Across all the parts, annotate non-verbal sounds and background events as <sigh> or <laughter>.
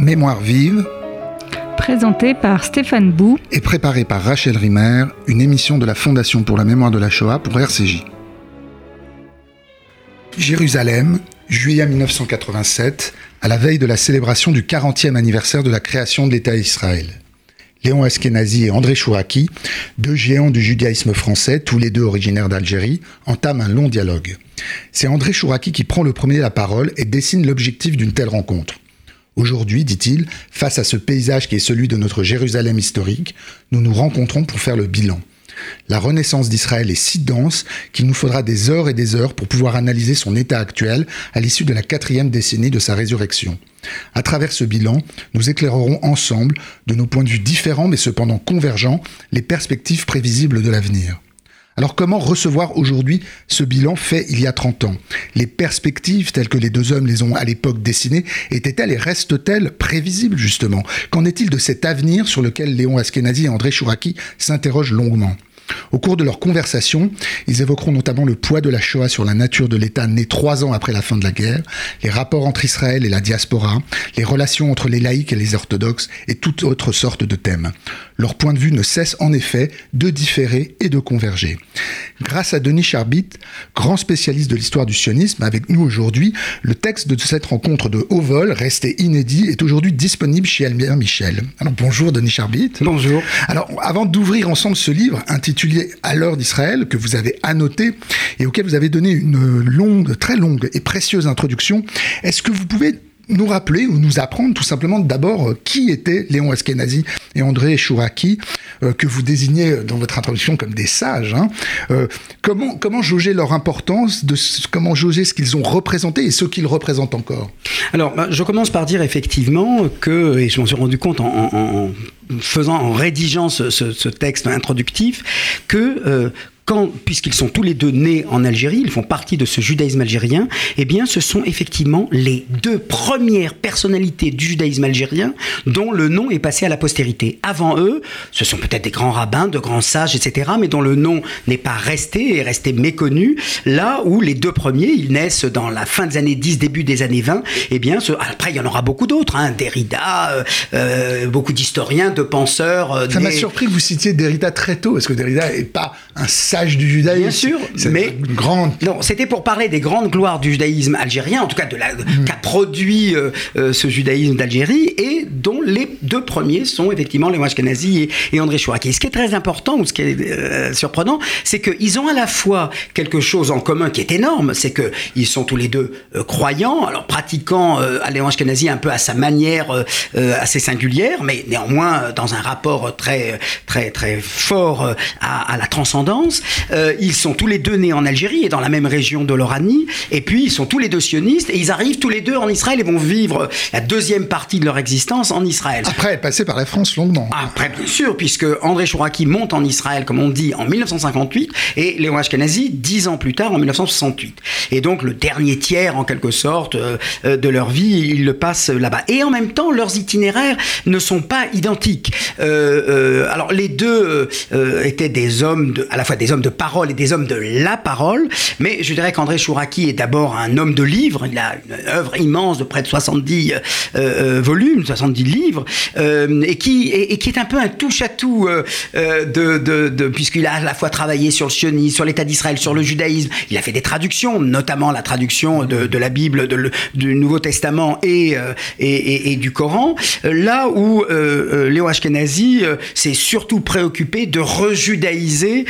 Mémoire vive, présenté par Stéphane Bou et préparé par Rachel Rimer, une émission de la Fondation pour la mémoire de la Shoah pour RCJ. Jérusalem, juillet 1987, à la veille de la célébration du 40e anniversaire de la création de l'État d'Israël. Léon Eskenazi et André Chouraki, deux géants du judaïsme français, tous les deux originaires d'Algérie, entament un long dialogue. C'est André Chouraki qui prend le premier la parole et dessine l'objectif d'une telle rencontre. Aujourd'hui, dit-il, face à ce paysage qui est celui de notre Jérusalem historique, nous nous rencontrons pour faire le bilan. La renaissance d'Israël est si dense qu'il nous faudra des heures et des heures pour pouvoir analyser son état actuel à l'issue de la quatrième décennie de sa résurrection. À travers ce bilan, nous éclairerons ensemble, de nos points de vue différents mais cependant convergents, les perspectives prévisibles de l'avenir. Alors comment recevoir aujourd'hui ce bilan fait il y a 30 ans? Les perspectives telles que les deux hommes les ont à l'époque dessinées étaient-elles et restent-elles prévisibles justement? Qu'en est-il de cet avenir sur lequel Léon Askenazi et André Chouraki s'interrogent longuement? Au cours de leur conversation, ils évoqueront notamment le poids de la Shoah sur la nature de l'État né trois ans après la fin de la guerre, les rapports entre Israël et la diaspora, les relations entre les laïcs et les orthodoxes et toute autre sorte de thèmes. Leur point de vue ne cesse en effet de différer et de converger. Grâce à Denis Charbit, grand spécialiste de l'histoire du sionisme, avec nous aujourd'hui, le texte de cette rencontre de haut vol, resté inédit, est aujourd'hui disponible chez Albert Michel. Alors bonjour Denis Charbit. Bonjour. Alors avant d'ouvrir ensemble ce livre intitulé À l'heure d'Israël, que vous avez annoté et auquel vous avez donné une longue, très longue et précieuse introduction, est-ce que vous pouvez nous rappeler ou nous apprendre tout simplement d'abord euh, qui étaient Léon Eskenazi et André Chouraki, euh, que vous désignez dans votre introduction comme des sages. Hein. Euh, comment, comment jauger leur importance, comment jauger ce qu'ils ont représenté et ce qu'ils représentent encore? Alors, bah, je commence par dire effectivement que, et je m'en suis rendu compte en, faisant, en rédigeant ce, texte introductif, que puisqu'ils sont tous les deux nés en Algérie, ils font partie de ce judaïsme algérien, eh bien, ce sont effectivement les deux premières personnalités du judaïsme algérien dont le nom est passé à la postérité. Avant eux, ce sont peut-être des grands rabbins, de grands sages, etc., mais dont le nom n'est pas resté, est resté méconnu, là où les deux premiers, ils naissent dans la fin des années 10, début des années 20, eh bien, après, il y en aura beaucoup d'autres, hein, Derrida, euh, euh, beaucoup d'historiens, de penseurs. Euh, Ça m'a surpris que vous citiez Derrida très tôt, parce que Derrida n'est pas un sage du judaïsme. Bien sûr, mais grande. Non, c'était pour parler des grandes gloires du judaïsme algérien, en tout cas de la mm. qu'a produit euh, euh, ce judaïsme d'Algérie et dont les deux premiers sont effectivement les Ashkenazi et, et André Chouraki. Ce qui est très important ou ce qui est euh, surprenant, c'est qu'ils ont à la fois quelque chose en commun qui est énorme, c'est que ils sont tous les deux croyants, alors pratiquant Léon Ashkenazi un peu à sa manière assez singulière, mais néanmoins dans un rapport très très très fort à, à la transcendance. Euh, ils sont tous les deux nés en Algérie et dans la même région de l'Oranie. Et puis, ils sont tous les deux sionistes et ils arrivent tous les deux en Israël et vont vivre la deuxième partie de leur existence en Israël. Après être passé par la France longuement. Après, bien sûr, puisque André Chouraki monte en Israël, comme on dit, en 1958 et Léon Ashkenazi dix ans plus tard, en 1968. Et donc, le dernier tiers, en quelque sorte, euh, euh, de leur vie, ils le passent là-bas. Et en même temps, leurs itinéraires ne sont pas identiques. alors, les deux étaient des hommes, de, à la fois des hommes de parole et des hommes de la parole, mais je dirais qu'André Chouraki est d'abord un homme de livres, il a une œuvre immense de près de 70 euh, euh, volumes, 70 livres, euh, et, qui, est un peu un touche-à-tout de, de, puisqu'il a à la fois travaillé sur le sionisme, sur l'État d'Israël, sur le judaïsme, il a fait des traductions, notamment la traduction de, la Bible, du Nouveau Testament et, du Coran, là où Léo Ashkenazi s'est surtout préoccupé de rejudaïser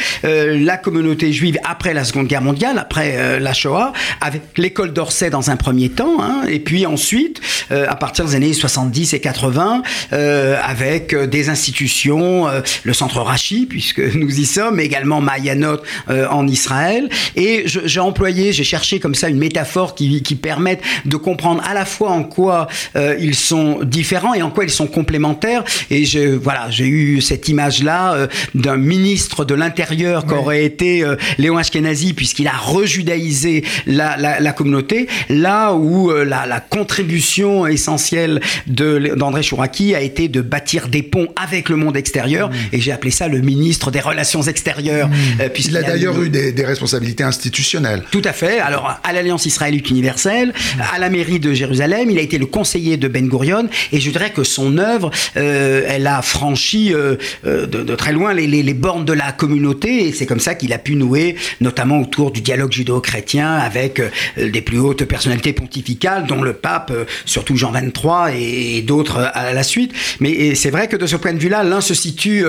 la communauté juive après la Seconde Guerre mondiale, après euh, la Shoah, avec l'école d'Orsay dans un premier temps, hein, et puis ensuite, euh, à partir des années 70 et 80, euh, avec des institutions, le centre Rachi, <laughs> puisque nous y sommes, également Mayanot en Israël. Et j'ai employé, j'ai cherché comme ça une métaphore qui, qui permette de comprendre à la fois en quoi ils sont différents et en quoi ils sont complémentaires. Et je, voilà, j'ai eu cette image-là d'un ministre de l'Intérieur aurait été Léon Ashkenazi, puisqu'il a rejudaïsé la, la, communauté, là où la, la, contribution essentielle d'André Chouraki a été de bâtir des ponts avec le monde extérieur, mmh. et j'ai appelé ça le ministre des Relations extérieures. Mmh. puisqu'il a, d'ailleurs eu des, des, responsabilités institutionnelles. Tout à fait. Alors, à l'Alliance israélite universelle, à la mairie de Jérusalem, il a été le conseiller de Ben Gurion, et je dirais que son œuvre, euh, elle a franchi euh, euh, de, très loin les, les, bornes de la communauté, et c'est comme ça qu'il a pu nouer, notamment autour du dialogue judéo-chrétien avec des plus hautes personnalités pontificales, dont le pape, surtout Jean XXIII et, d'autres à la suite. Mais c'est vrai que de ce point de vue-là, l'un se situe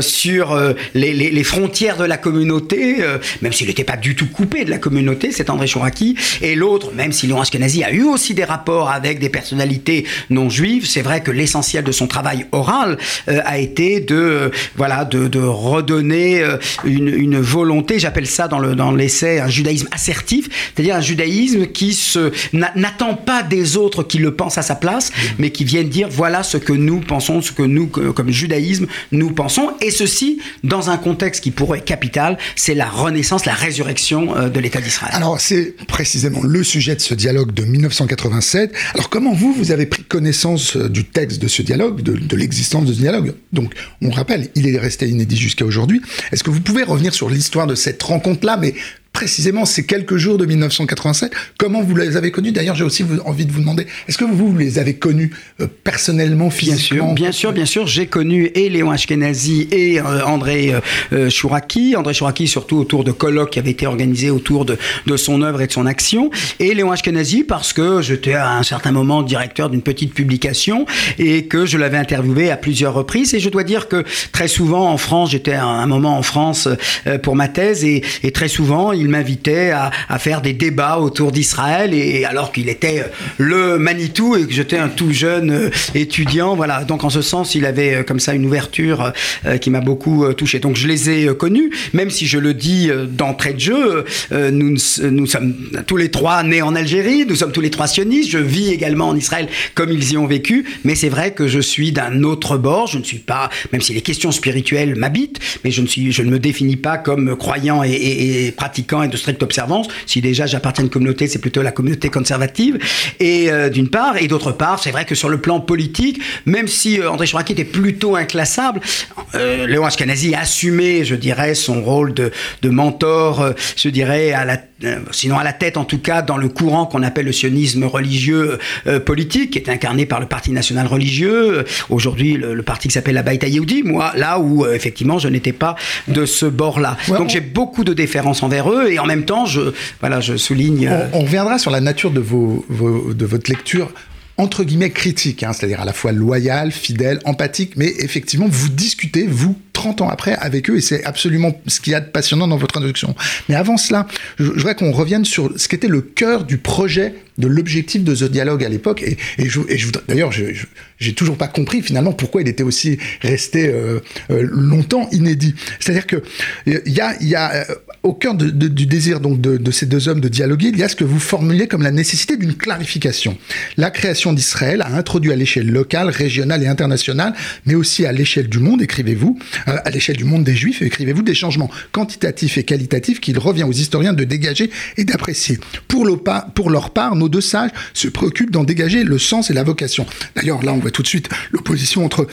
sur les, frontières de la communauté, même s'il n'était pas du tout coupé de la communauté, c'est André Chouraki, et l'autre, même si Léon Ashkenazi a eu aussi des rapports avec des personnalités non juives, c'est vrai que l'essentiel de son travail oral euh, a été de, euh, voilà, de, de redonner euh, une, une, volonté, j'appelle ça dans, le, dans l'essai un judaïsme assertif, c'est-à-dire un judaïsme qui n'attend pas des autres qui le pensent à sa place, mais qui viennent dire voilà ce que nous pensons, ce que nous, comme judaïsme, nous pensons, et ceci dans un contexte qui pourrait être capital, c'est la renaissance, la résurrection de l'État d'Israël. Alors c'est précisément le sujet de ce dialogue de 1987. Alors comment vous, vous avez pris connaissance du texte de ce dialogue, de, de l'existence de ce dialogue? Donc on rappelle, il est resté inédit jusqu'à aujourd'hui. Est-ce que vous pouvez revenir sur l'histoire de cette rencontre-là, mais précisément ces quelques jours de 1987. Comment vous les avez connus? D'ailleurs, j'ai aussi envie de vous demander, est-ce que vous, les avez connus euh, personnellement, physiquement? Bien sûr, bien sûr, J'ai connu et Léon Ashkenazi et euh, André euh, Chouraki. André Chouraki, surtout autour de colloques qui avaient été organisés autour de, de son œuvre et de son action. Et Léon Ashkenazi parce que j'étais à un certain moment directeur d'une petite publication et que je l'avais interviewé à plusieurs reprises. Et je dois dire que très souvent en France, j'étais à un moment en France pour ma thèse et, et très souvent, il m'invitait à, faire des débats autour d'Israël, et alors qu'il était le Manitou et que j'étais un tout jeune euh, étudiant. Voilà. Donc en ce sens, il avait euh, comme ça une ouverture euh, qui m'a beaucoup touché. Donc je les ai connus, même si je le dis d'entrée de jeu, nous, nous sommes tous les trois nés en Algérie, nous sommes tous les trois sionistes, je vis également en Israël comme ils y ont vécu, mais c'est vrai que je suis d'un autre bord, je ne suis pas, même si les questions spirituelles m'habitent, mais je ne, suis, je ne me définis pas comme croyant et, et pratiquant et de stricte observance. Si déjà j'appartiens à une communauté, c'est plutôt la communauté conservative. Et euh, d'une part, et d'autre part, c'est vrai que sur le plan politique, même si euh, André Chouraki était plutôt inclassable, euh, Léon Ashkenazi a assumé, je dirais, son rôle de, de mentor, je dirais, à la, sinon à la tête en tout cas, dans le courant qu'on appelle le sionisme religieux politique, qui est incarné par le Parti national religieux, aujourd'hui le, parti qui s'appelle la Baïta Yehudi, moi, là où effectivement je n'étais pas de ce bord-là. Donc j'ai beaucoup de déférence envers eux et en même temps, je, voilà, je souligne. On, reviendra sur la nature de, vos, de votre lecture entre guillemets critique, hein, c'est-à-dire à la fois loyal, fidèle, empathique, mais effectivement, vous discutez, vous, 30 ans après, avec eux, et c'est absolument ce qu'il y a de passionnant dans votre introduction. Mais avant cela, je, voudrais qu'on revienne sur ce qu'était le cœur du projet de l'objectif de ce dialogue à l'époque. Et, et, je, et d'ailleurs, j'ai toujours pas compris finalement pourquoi il était aussi resté euh, euh, longtemps inédit. C'est-à-dire que il y a, y euh, au cœur du désir donc de, de, ces deux hommes de dialoguer, il y a ce que vous formulez comme la nécessité d'une clarification. La création d'Israël a introduit à l'échelle locale, régionale et internationale, mais aussi à l'échelle du monde, écrivez-vous, à l'échelle du monde des Juifs, écrivez-vous des changements quantitatifs et qualitatifs qu'il revient aux historiens de dégager et d'apprécier. Pour, leur part, nos deux sages se préoccupent d'en dégager le sens et la vocation. D'ailleurs, là, on voit tout de suite l'opposition entre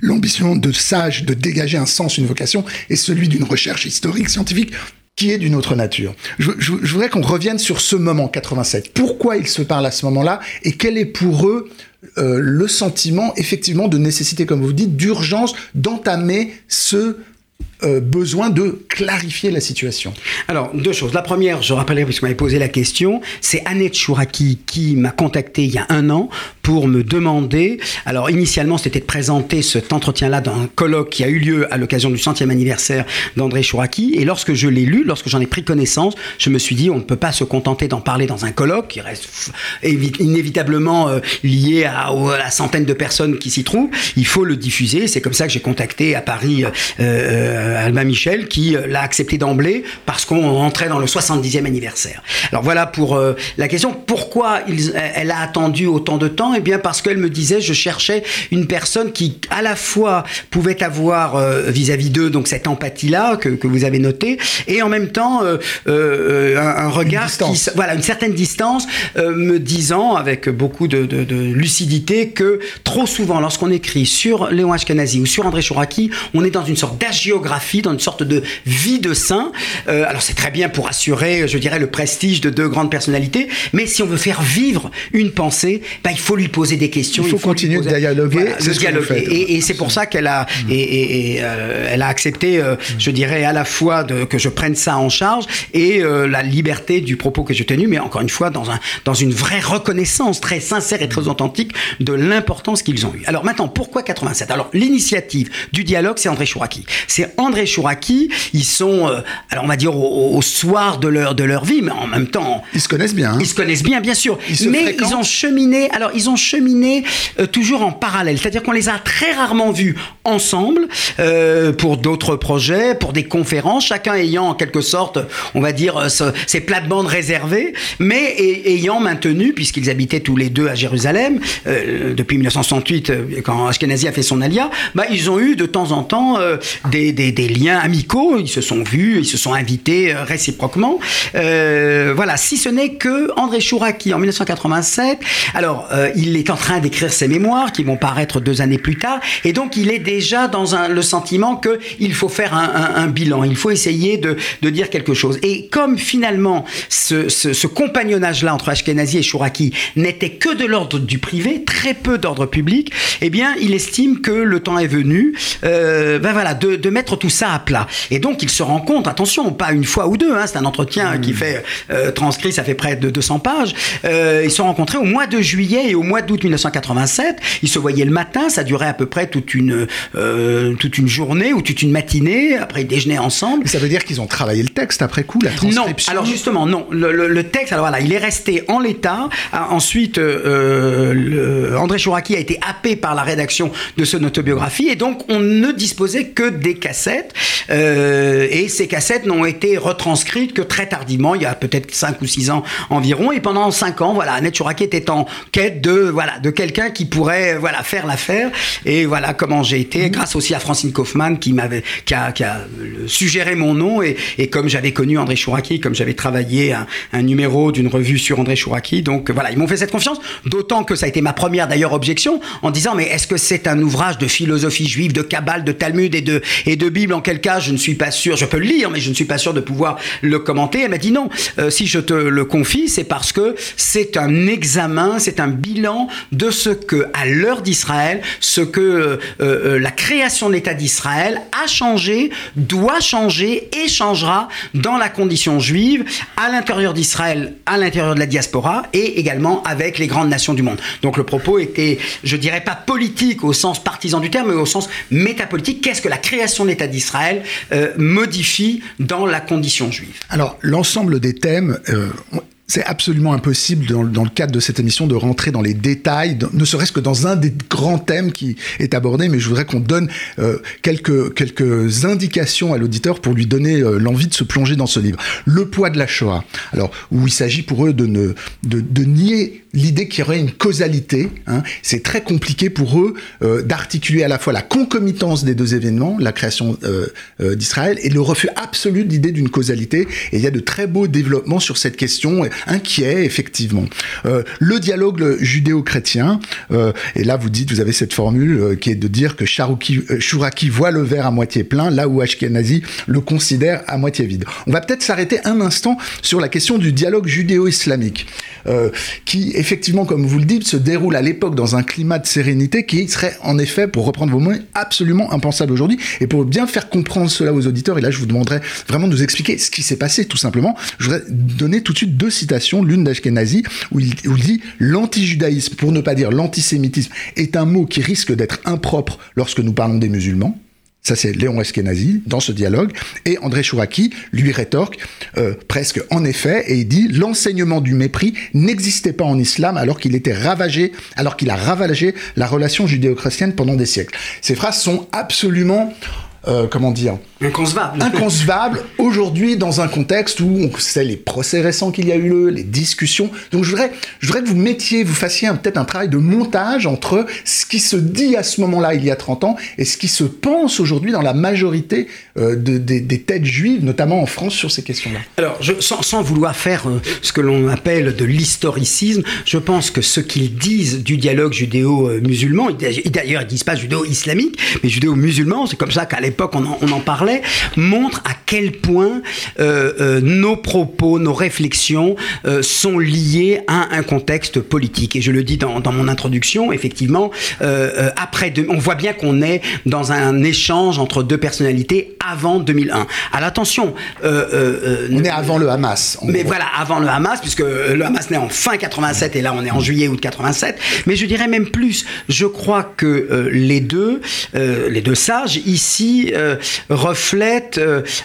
l'ambition de sage de dégager un sens, une vocation, et celui d'une recherche historique, scientifique, qui est d'une autre nature. Je, voudrais qu'on revienne sur ce moment 87. Pourquoi ils se parlent à ce moment-là et quel est pour eux euh, le sentiment effectivement de nécessité, comme vous dites, d'urgence d'entamer ce euh, besoin de clarifier la situation? Alors, deux choses. La première, je rappellerai, puisque vous m'avez posé la question, c'est Annette Chouraki qui m'a contacté il y a un an pour me demander. Alors, initialement, c'était de présenter cet entretien-là dans un colloque qui a eu lieu à l'occasion du centième anniversaire d'André Chouraki. Et lorsque je l'ai lu, lorsque j'en ai pris connaissance, je me suis dit, on ne peut pas se contenter d'en parler dans un colloque qui reste inévitablement euh, lié à, la centaine de personnes qui s'y trouvent. Il faut le diffuser. C'est comme ça que j'ai contacté à Paris. Euh, euh, Alma Michel qui euh, l'a accepté d'emblée parce qu'on rentrait dans le 70e anniversaire. Alors voilà pour la question pourquoi elle a attendu autant de temps Eh bien, parce qu'elle me disait, je cherchais une personne qui, à la fois, pouvait avoir euh, vis-à-vis d'eux, donc cette empathie-là que, que, vous avez notée, et en même temps, euh, euh, un, un, regard une qui, voilà, une certaine distance, me disant, avec beaucoup de, de, de, lucidité, que trop souvent, lorsqu'on écrit sur Léon Ashkenazi ou sur André Chouraki, on est dans une sorte d'agiographie, dans une sorte de vie de saint. alors, c'est très bien pour assurer, je dirais, le prestige de deux grandes personnalités, mais si on veut faire vivre une pensée, ben, il faut lui poser des questions. Il faut, il faut continuer poser... de dialoguer. Voilà, de dialoguer. Et, et c'est pour ça qu'elle a, mmh. et, et euh, elle a accepté, euh, mmh. je dirais, à la fois de, que je prenne ça en charge et euh, la liberté du propos que j'ai tenu, mais encore une fois, dans, un, dans une vraie reconnaissance très sincère et très authentique de l'importance qu'ils ont eu. Alors maintenant, pourquoi 87 Alors, l'initiative du dialogue, c'est André Chouraki. C'est André Chouraki, ils sont, alors on va dire, au, au, soir de leur, de leur vie, mais en même temps. Ils se connaissent bien. Hein ils se connaissent bien, bien sûr. Ils mais fréquentent. ils ont cheminé, alors ils ont cheminé euh, toujours en parallèle. C'est-à-dire qu'on les a très rarement vus ensemble euh, pour d'autres projets, pour des conférences, chacun ayant en quelque sorte, on va dire, euh, ce, ses plates-bandes réservées, mais ayant maintenu, puisqu'ils habitaient tous les deux à Jérusalem, euh, depuis 1968, euh, quand Ashkenazi a fait son alia, bah, ils ont eu de temps en temps des, des, des, liens amicaux, ils se sont vus, ils se sont invités réciproquement. voilà, si ce n'est que André Chouraki, en 1987, alors il est en train d'écrire ses mémoires qui vont paraître deux années plus tard, et donc il est déjà dans un, le sentiment qu'il faut faire un, un, un, bilan, il faut essayer de, de, dire quelque chose. Et comme finalement ce, ce, ce compagnonnage-là entre Ashkenazi et Chouraki n'était que de l'ordre du privé, très peu d'ordre public, eh bien il estime que le temps est venu euh, ben voilà, de, de, mettre tout ça à plat. Et donc il se rend compte, attention, pas une fois ou deux, hein, c'est un entretien mmh. qui fait euh, transcrit, ça fait près de 200 pages, euh, ils se sont rencontrés au mois de juillet et au mois d'août 1987, ils se voyaient le matin, ça durait à peu près toute une, euh, toute une journée ou toute une matinée, après ils déjeunaient ensemble. Mais ça veut dire qu'ils ont travaillé le texte après coup, la transcription Non, alors justement, non. Le, le, le texte, alors voilà, il est resté en l'état. Ensuite, euh, le, André Chouraki a été happé par la rédaction de son autobiographie et donc on ne disposait que des cassettes. Euh, et ces cassettes n'ont été retranscrites que très tardivement, il y a peut-être 5 ou 6 ans environ. Et pendant 5 ans, voilà, Annette Chouraki était en quête de, voilà, de quelqu'un qui pourrait voilà, faire l'affaire. Et voilà comment j'ai été, mmh. grâce aussi à Francine Kaufmann qui m'avait qui a, qui a suggéré mon nom. Et, et comme j'avais connu André Chouraki, comme j'avais travaillé un, un numéro d'une revue sur André Chouraki, donc voilà, ils m'ont fait cette confiance. D'autant que ça a été ma première d'ailleurs objection en disant mais est-ce que c'est un ouvrage de philosophie juive, de Kabbale, de Talmud et de, et de Bible? En quel cas je ne suis pas sûr, je peux le lire, mais je ne suis pas sûr de pouvoir le commenter. Elle m'a dit non, euh, si je te le confie, c'est parce que c'est un examen, c'est un bilan de ce que, à l'heure d'Israël, ce que euh, euh, la création de l'État d'Israël a changé, doit changer et changera dans la condition juive, à l'intérieur d'Israël, à l'intérieur de la diaspora et également avec les grandes nations du monde. Donc le propos était, je dirais pas politique au sens partisan du terme, mais au sens métapolitique. Qu'est-ce que la création de l'État d'Israël euh, modifie dans la condition juive? Alors l'ensemble des thèmes. C'est absolument impossible dans, le cadre de cette émission de rentrer dans les détails, ne serait-ce que dans un des grands thèmes qui est abordé, mais je voudrais qu'on donne euh, quelques, quelques indications à l'auditeur pour lui donner euh, l'envie de se plonger dans ce livre. Le poids de la Shoah, alors où il s'agit pour eux de, ne, de, de nier l'idée qu'il y aurait une causalité. Hein. C'est très compliqué pour eux euh, d'articuler à la fois la concomitance des deux événements, la création euh, euh, d'Israël, et le refus absolu de l'idée d'une causalité. Et il y a de très beaux développements sur cette question, inquiet effectivement. Euh, le dialogue judéo-chrétien, euh, et là vous dites, vous avez cette formule euh, qui est de dire que Charouki, Chouraki voit le verre à moitié plein, là où Ashkenazi le considère à moitié vide. On va peut-être s'arrêter un instant sur la question du dialogue judéo-islamique, qui effectivement, comme vous le dites, se déroule à l'époque dans un climat de sérénité qui serait en effet, pour reprendre vos mots, absolument impensable aujourd'hui. Et pour bien faire comprendre cela aux auditeurs, et là je vous demanderai vraiment de nous expliquer ce qui s'est passé tout simplement, je voudrais donner tout de suite deux citations, l'une d'Ashkenazi, où il, dit l'antijudaïsme, pour ne pas dire l'antisémitisme, est un mot qui risque d'être impropre lorsque nous parlons des musulmans. Ça, c'est Léon Eskenazi dans ce dialogue. Et André Chouraki lui rétorque euh, presque en effet, et il dit l'enseignement du mépris n'existait pas en islam alors qu'il était ravagé, alors qu'il a ravagé la relation judéo-chrétienne pendant des siècles. Ces phrases sont absolument euh, comment dire Inconcevable. Inconcevable aujourd'hui dans un contexte où on sait les procès récents qu'il y a eu lieu, les discussions. Donc je voudrais, je voudrais que vous mettiez, vous fassiez peut-être un travail de montage entre ce qui se dit à ce moment-là, il y a 30 ans, et ce qui se pense aujourd'hui dans la majorité euh, de, des têtes juives, notamment en France, sur ces questions-là. Alors, je, sans, sans, vouloir faire euh, ce que l'on appelle de l'historicisme, je pense que ce qu'ils disent du dialogue judéo-musulman, d'ailleurs ils disent pas judéo-islamique, mais judéo-musulman, c'est comme ça qu'à l'époque on, on, en parlait, montre à quel point euh, euh, nos propos, nos réflexions euh, sont liés à un contexte politique. Et je le dis dans, dans mon introduction, effectivement, euh, euh, après, de, on voit bien qu'on est dans un échange entre deux personnalités avant 2001. À l'attention, on est avant le Hamas. Mais voilà, avant le Hamas, puisque le Hamas naît en fin 87 et là on est en juillet août 87. Mais je dirais même plus. Je crois que les deux, les deux sages ici reflètent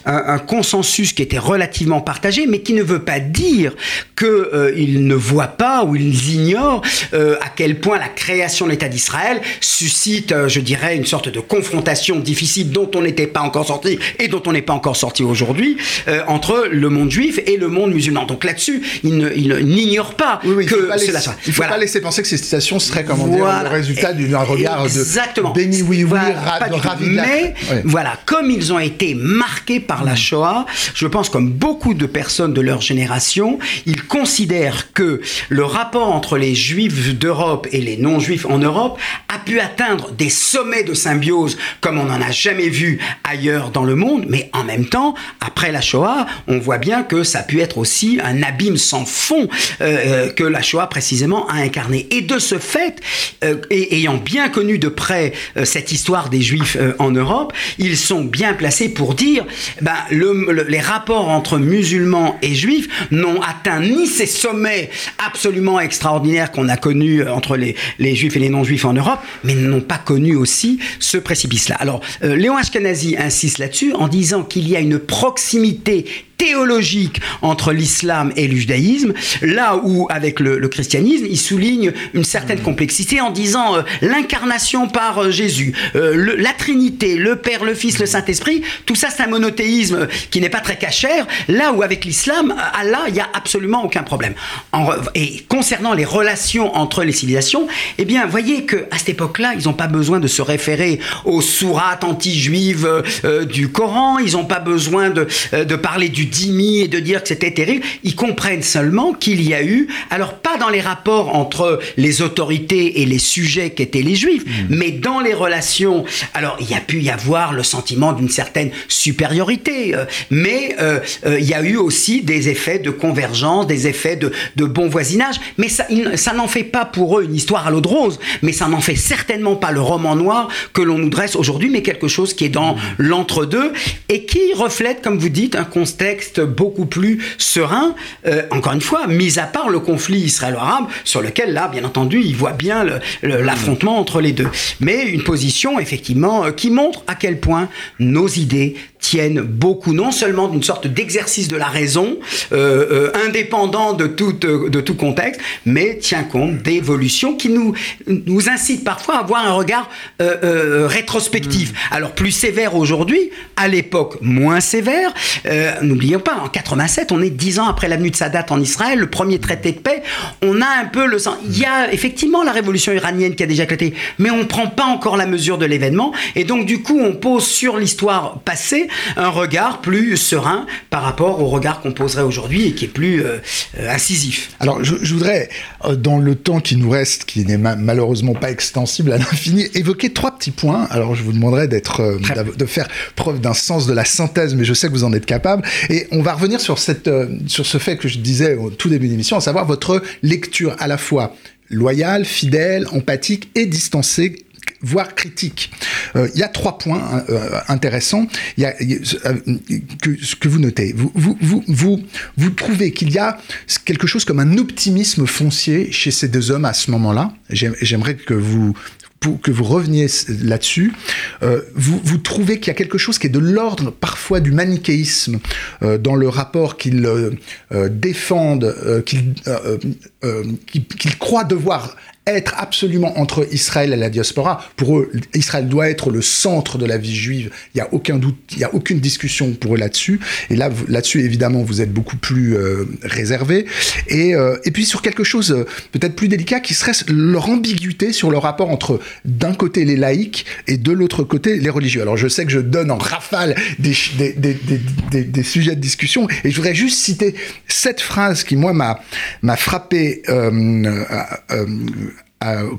un, un, consensus qui était relativement partagé, mais qui ne veut pas dire qu'ils euh, ne voient pas ou ils ignorent euh, à quel point la création de l'État d'Israël suscite, euh, je dirais, une sorte de confrontation difficile dont on n'était pas encore sorti et dont on n'est pas encore sorti aujourd'hui euh, entre le monde juif et le monde musulman. Donc là-dessus, ils n'ignorent pas oui, oui, que cela soit. Il ne faut voilà. pas laisser penser que ces citations seraient, comment voilà. dire, le résultat d'un regard Exactement. de béni oui oui, voilà, ra ravi Mais ouais. Voilà, comme ils ont été marqués par la Shoah, je pense comme beaucoup de personnes de leur génération, ils considèrent que le rapport entre les juifs d'Europe et les non-juifs en Europe a pu atteindre des sommets de symbiose comme on n'en a jamais vu ailleurs dans le monde, mais en même temps, après la Shoah, on voit bien que ça a pu être aussi un abîme sans fond euh, que la Shoah précisément a incarné. Et de ce fait, euh, et, ayant bien connu de près euh, cette histoire des juifs en Europe, ils sont bien placés pour dire, ben, le, le, les rapports entre musulmans et juifs n'ont atteint ni ces sommets absolument extraordinaires qu'on a connus entre les, les juifs et les non-juifs en Europe, mais n'ont pas connu aussi ce précipice-là. Alors, euh, Léon Ashkenazi insiste là-dessus en disant qu'il y a une proximité théologique entre l'islam et le judaïsme, là où avec le, le, christianisme, il souligne une certaine complexité en disant euh, l'incarnation par euh, Jésus, euh, le, la Trinité, le Père, le Fils, le Saint-Esprit, tout ça c'est un monothéisme qui n'est pas très cachère, là où avec l'islam, Allah, il n'y a absolument aucun problème. En, et concernant les relations entre les civilisations, eh bien, voyez que à cette époque-là, ils n'ont pas besoin de se référer aux sourates anti-juives du Coran, ils n'ont pas besoin de, de parler du dhimmi et de dire que c'était terrible, ils comprennent seulement qu'il y a eu, alors pas dans les rapports entre les autorités et les sujets qu'étaient les juifs, mmh. mais dans les relations, alors il y a pu y avoir le sentiment d'une certaine supériorité, euh, mais euh, euh, il y a eu aussi des effets de convergence, des effets de, de bon voisinage, mais ça, ça n'en fait pas pour eux une histoire à l'eau de rose, mais ça n'en fait certainement pas le roman noir que l'on nous dresse aujourd'hui, mais quelque chose qui est dans mmh. l'entre-deux et qui reflète, comme vous dites, un contexte beaucoup plus serein, euh, encore une fois, mis à part le conflit israélo-arabe, sur lequel, là, bien entendu, il voit bien l'affrontement entre les deux. Mais une position, effectivement, euh, qui montre à quel point nos idées tiennent beaucoup, non seulement d'une sorte d'exercice de la raison, euh, euh, indépendant de tout, de tout contexte, mais tient compte d'évolutions qui nous, nous incitent parfois à avoir un regard euh, rétrospectif. Mmh. Alors plus sévère aujourd'hui, à l'époque moins sévère. N'oublions pas, en 87, on est dix ans après l'avenue de Sadat en Israël, le premier traité de paix. On a un peu le sens. Il y a effectivement la révolution iranienne qui a déjà éclaté, mais on ne prend pas encore la mesure de l'événement. Et donc du coup, on pose sur l'histoire passée un regard plus serein par rapport au regard qu'on poserait aujourd'hui et qui est plus euh, incisif. Alors, je, je, voudrais, dans le temps qui nous reste, qui n'est ma malheureusement pas extensible à l'infini, évoquer trois petits points. Alors, je vous demanderai d'être, euh, de faire preuve d'un sens de la synthèse, mais je sais que vous en êtes capable. Et on va revenir sur cette, euh, sur ce fait que je disais au tout début de l'émission, à savoir votre lecture à la fois loyale, fidèle, empathique et distancée voire critique. Euh, il y a trois points euh, intéressants y a, que, vous notez. Vous, vous, vous, vous trouvez qu'il y a quelque chose comme un optimisme foncier chez ces deux hommes à ce moment-là. J'aimerais que vous que vous reveniez là-dessus, euh, vous, trouvez qu'il y a quelque chose qui est de l'ordre parfois du manichéisme euh, dans le rapport qu'ils euh, défendent, qu'ils qu qu croient devoir être absolument entre Israël et la diaspora. Pour eux, Israël doit être le centre de la vie juive. Il n'y a aucun doute, il n'y a aucune discussion pour eux là-dessus. Et là, là-dessus, évidemment, vous êtes beaucoup plus euh, réservé. Et, euh, et puis sur quelque chose euh, peut-être plus délicat, qui serait leur ambiguïté sur le rapport entre d'un côté les laïcs et de l'autre côté les religieux. Alors je sais que je donne en rafale des, des, des, des, sujets de discussion, et je voudrais juste citer cette phrase qui, moi, m'a, m'a frappé euh, euh,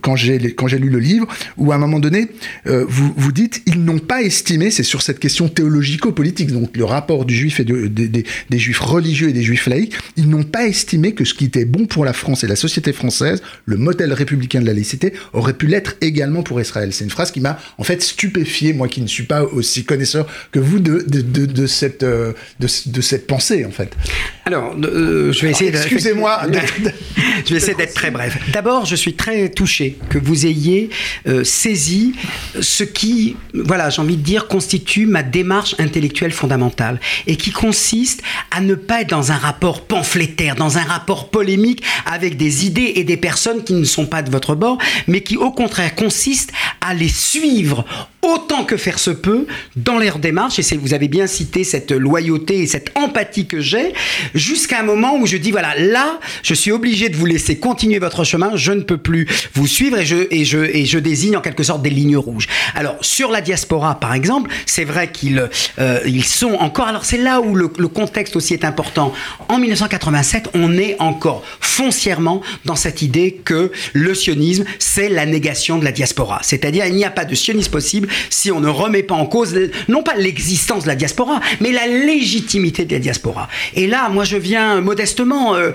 quand j'ai quand j'ai lu le livre, où à un moment donné, euh, vous vous dites ils n'ont pas estimé, c'est sur cette question théologico-politique, donc le rapport du juif et de, des juifs religieux et des juifs laïcs, ils n'ont pas estimé que ce qui était bon pour la France et la société française, le modèle républicain de la laïcité, aurait pu l'être également pour Israël. C'est une phrase qui m'a en fait stupéfié, moi qui ne suis pas aussi connaisseur que vous de, de, de cette, euh, de, cette pensée en fait. Alors, euh, je vais essayer. Excusez-moi. <laughs> je vais essayer d'être très bref. D'abord, je suis très touché que vous ayez euh, saisi ce qui, voilà, j'ai envie de dire, constitue ma démarche intellectuelle fondamentale et qui consiste à ne pas être dans un rapport pamphlétaire, dans un rapport polémique avec des idées et des personnes qui ne sont pas de votre bord, mais qui au contraire consiste à les suivre autant que faire se peut dans leur démarche, et vous avez bien cité cette loyauté et cette empathie que j'ai, jusqu'à un moment où je dis, voilà, là, je suis obligé de vous laisser continuer votre chemin, je ne peux plus vous suivre, et je, désigne en quelque sorte des lignes rouges. Alors, sur la diaspora, par exemple, c'est vrai qu'ils euh, sont encore, alors c'est là où le, le contexte aussi est important. En 1987, on est encore foncièrement dans cette idée que le sionisme, c'est la négation de la diaspora. C'est-à-dire, il n'y a pas de sionisme possible si on ne remet pas en cause, non pas l'existence de la diaspora, mais la légitimité de la diaspora. Et là, moi, je viens modestement, euh,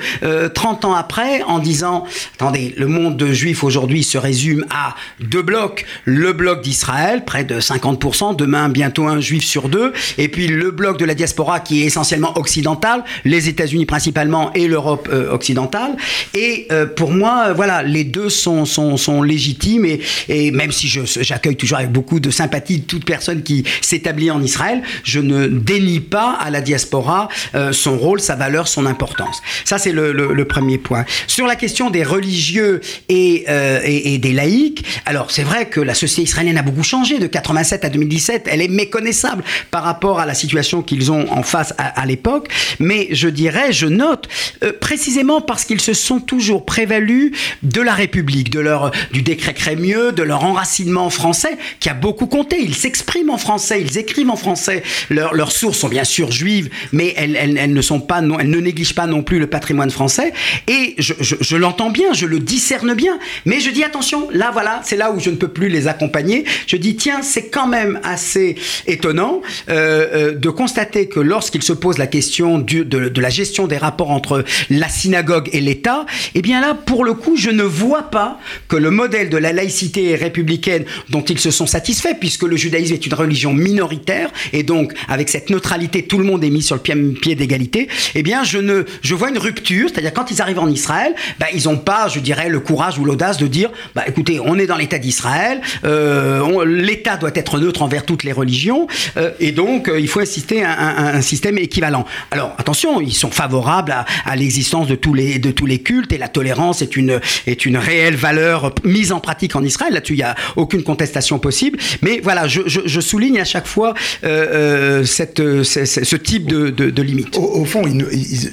30 euh, ans après, en disant, attendez, le monde juif aujourd'hui se résume à deux blocs. Le bloc d'Israël, près de 50%, demain bientôt un juif sur deux, et puis le bloc de la diaspora qui est essentiellement occidental, les États-Unis principalement et l'Europe euh, occidentale. Et euh, pour moi, voilà, les deux sont, sont, légitimes, et, et même si j'accueille toujours avec beaucoup de sympathie de toute personne qui s'établit en Israël, je ne dénie pas à la diaspora euh, son rôle, sa valeur, son importance. Ça, c'est le, premier point. Sur la question des religieux et, euh, et, des laïcs, alors c'est vrai que la société israélienne a beaucoup changé de 87 à 2017. Elle est méconnaissable par rapport à la situation qu'ils ont en face à, à l'époque. Mais je dirais, je note, euh, précisément parce qu'ils se sont toujours prévalus de la République, de leur, du décret Crémieux, de leur enracinement français, qui a beaucoup Ils s'expriment en français, ils écrivent en français. leurs sources sont bien sûr juives, mais elles, ne négligent pas non plus le patrimoine français. Et je, l'entends bien, je le discerne bien, mais je dis attention, là voilà, c'est là où je ne peux plus les accompagner. Je dis tiens, c'est quand même assez étonnant euh, euh, de constater que lorsqu'il se pose la question de, de, la gestion des rapports entre la synagogue et l'État, eh bien là, pour le coup, je ne vois pas que le modèle de la laïcité républicaine dont ils se sont satisfaits puisque le judaïsme est une religion minoritaire, et donc avec cette neutralité, tout le monde est mis sur le pied, d'égalité, eh bien je, ne, je vois une rupture, c'est-à-dire quand ils arrivent en Israël, bah, ils n'ont pas, je dirais, le courage ou l'audace de dire, bah, écoutez, on est dans l'État d'Israël, euh, l'État doit être neutre envers toutes les religions, euh, et donc euh, il faut insister à un, système équivalent. Alors attention, ils sont favorables à, à l'existence de tous les de tous les cultes et la tolérance est une est une réelle valeur mise en pratique en Israël. Là-dessus, il n'y a aucune contestation possible. Mais voilà, je, je, je souligne à chaque fois euh, euh cette, euh, ce, ce, type de, de, de limite. Au, au fond, ils,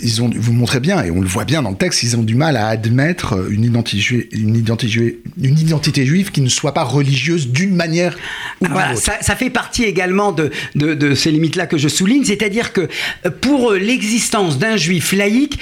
ils, ont, vous montrez bien, et on le voit bien dans le texte, ils ont du mal à admettre une identité, une identité, une identité juive qui ne soit pas religieuse d'une manière ou d'une voilà, autre. Ça, ça, fait partie également de, de, de ces limites-là que je souligne, c'est-à-dire que pour l'existence d'un juif laïque,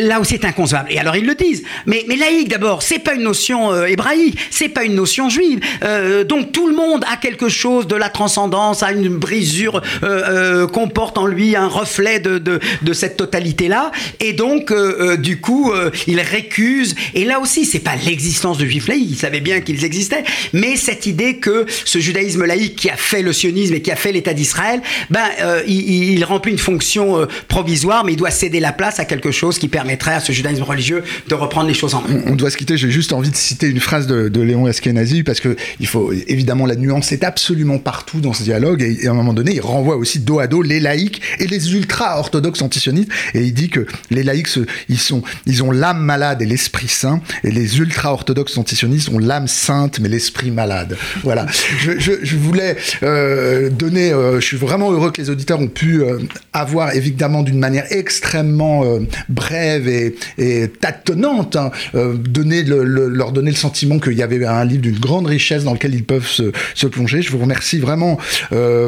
là où c'est inconcevable. Et alors ils le disent. Mais, mais laïque d'abord, c'est pas une notion euh, hébraïque, c'est pas une notion juive. Euh, donc tout le monde a quelque chose de la transcendance, a une brisure, euh, euh comporte en lui un reflet de, cette totalité-là. Et donc du coup, il récuse. Et là aussi, c'est pas l'existence de juifs laïcs, ils savaient bien qu'ils existaient, mais cette idée que ce judaïsme laïque qui a fait le sionisme et qui a fait l'État d'Israël, ben il, remplit une fonction provisoire, mais il doit céder la place à quelque chose qui permet permettrait à ce judaïsme religieux de reprendre les choses en main. On, doit se quitter. J'ai juste envie de citer une phrase de, Léon Eskenazi parce que il faut évidemment la nuance est absolument partout dans ce dialogue et, à un moment donné il renvoie aussi dos à dos les laïcs et les ultra orthodoxes antisionistes et il dit que les laïcs ils sont ils ont l'âme malade et l'esprit saint et les ultra orthodoxes antisionistes ont l'âme sainte mais l'esprit malade. Voilà. Je, voulais euh, donner. Euh, je suis vraiment heureux que les auditeurs ont pu euh, avoir évidemment d'une manière extrêmement brève et, et tâtonnante hein, donner leur donner le sentiment qu'il y avait un livre d'une grande richesse dans lequel ils peuvent se, plonger. Je vous remercie vraiment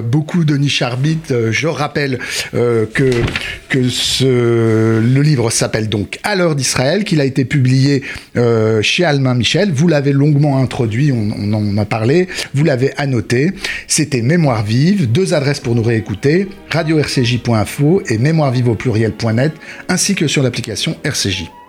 beaucoup, Denis Charbit. je rappelle que que le livre s'appelle donc À l'heure d'Israël, qu'il a été publié chez Almain Michel. Vous l'avez longuement introduit, on, en a parlé. Vous l'avez annoté. C'était Mémoire vive, deux adresses pour nous réécouter, radio-rcj.info et mémoirevive au pluriel.net, ainsi que sur RCJ.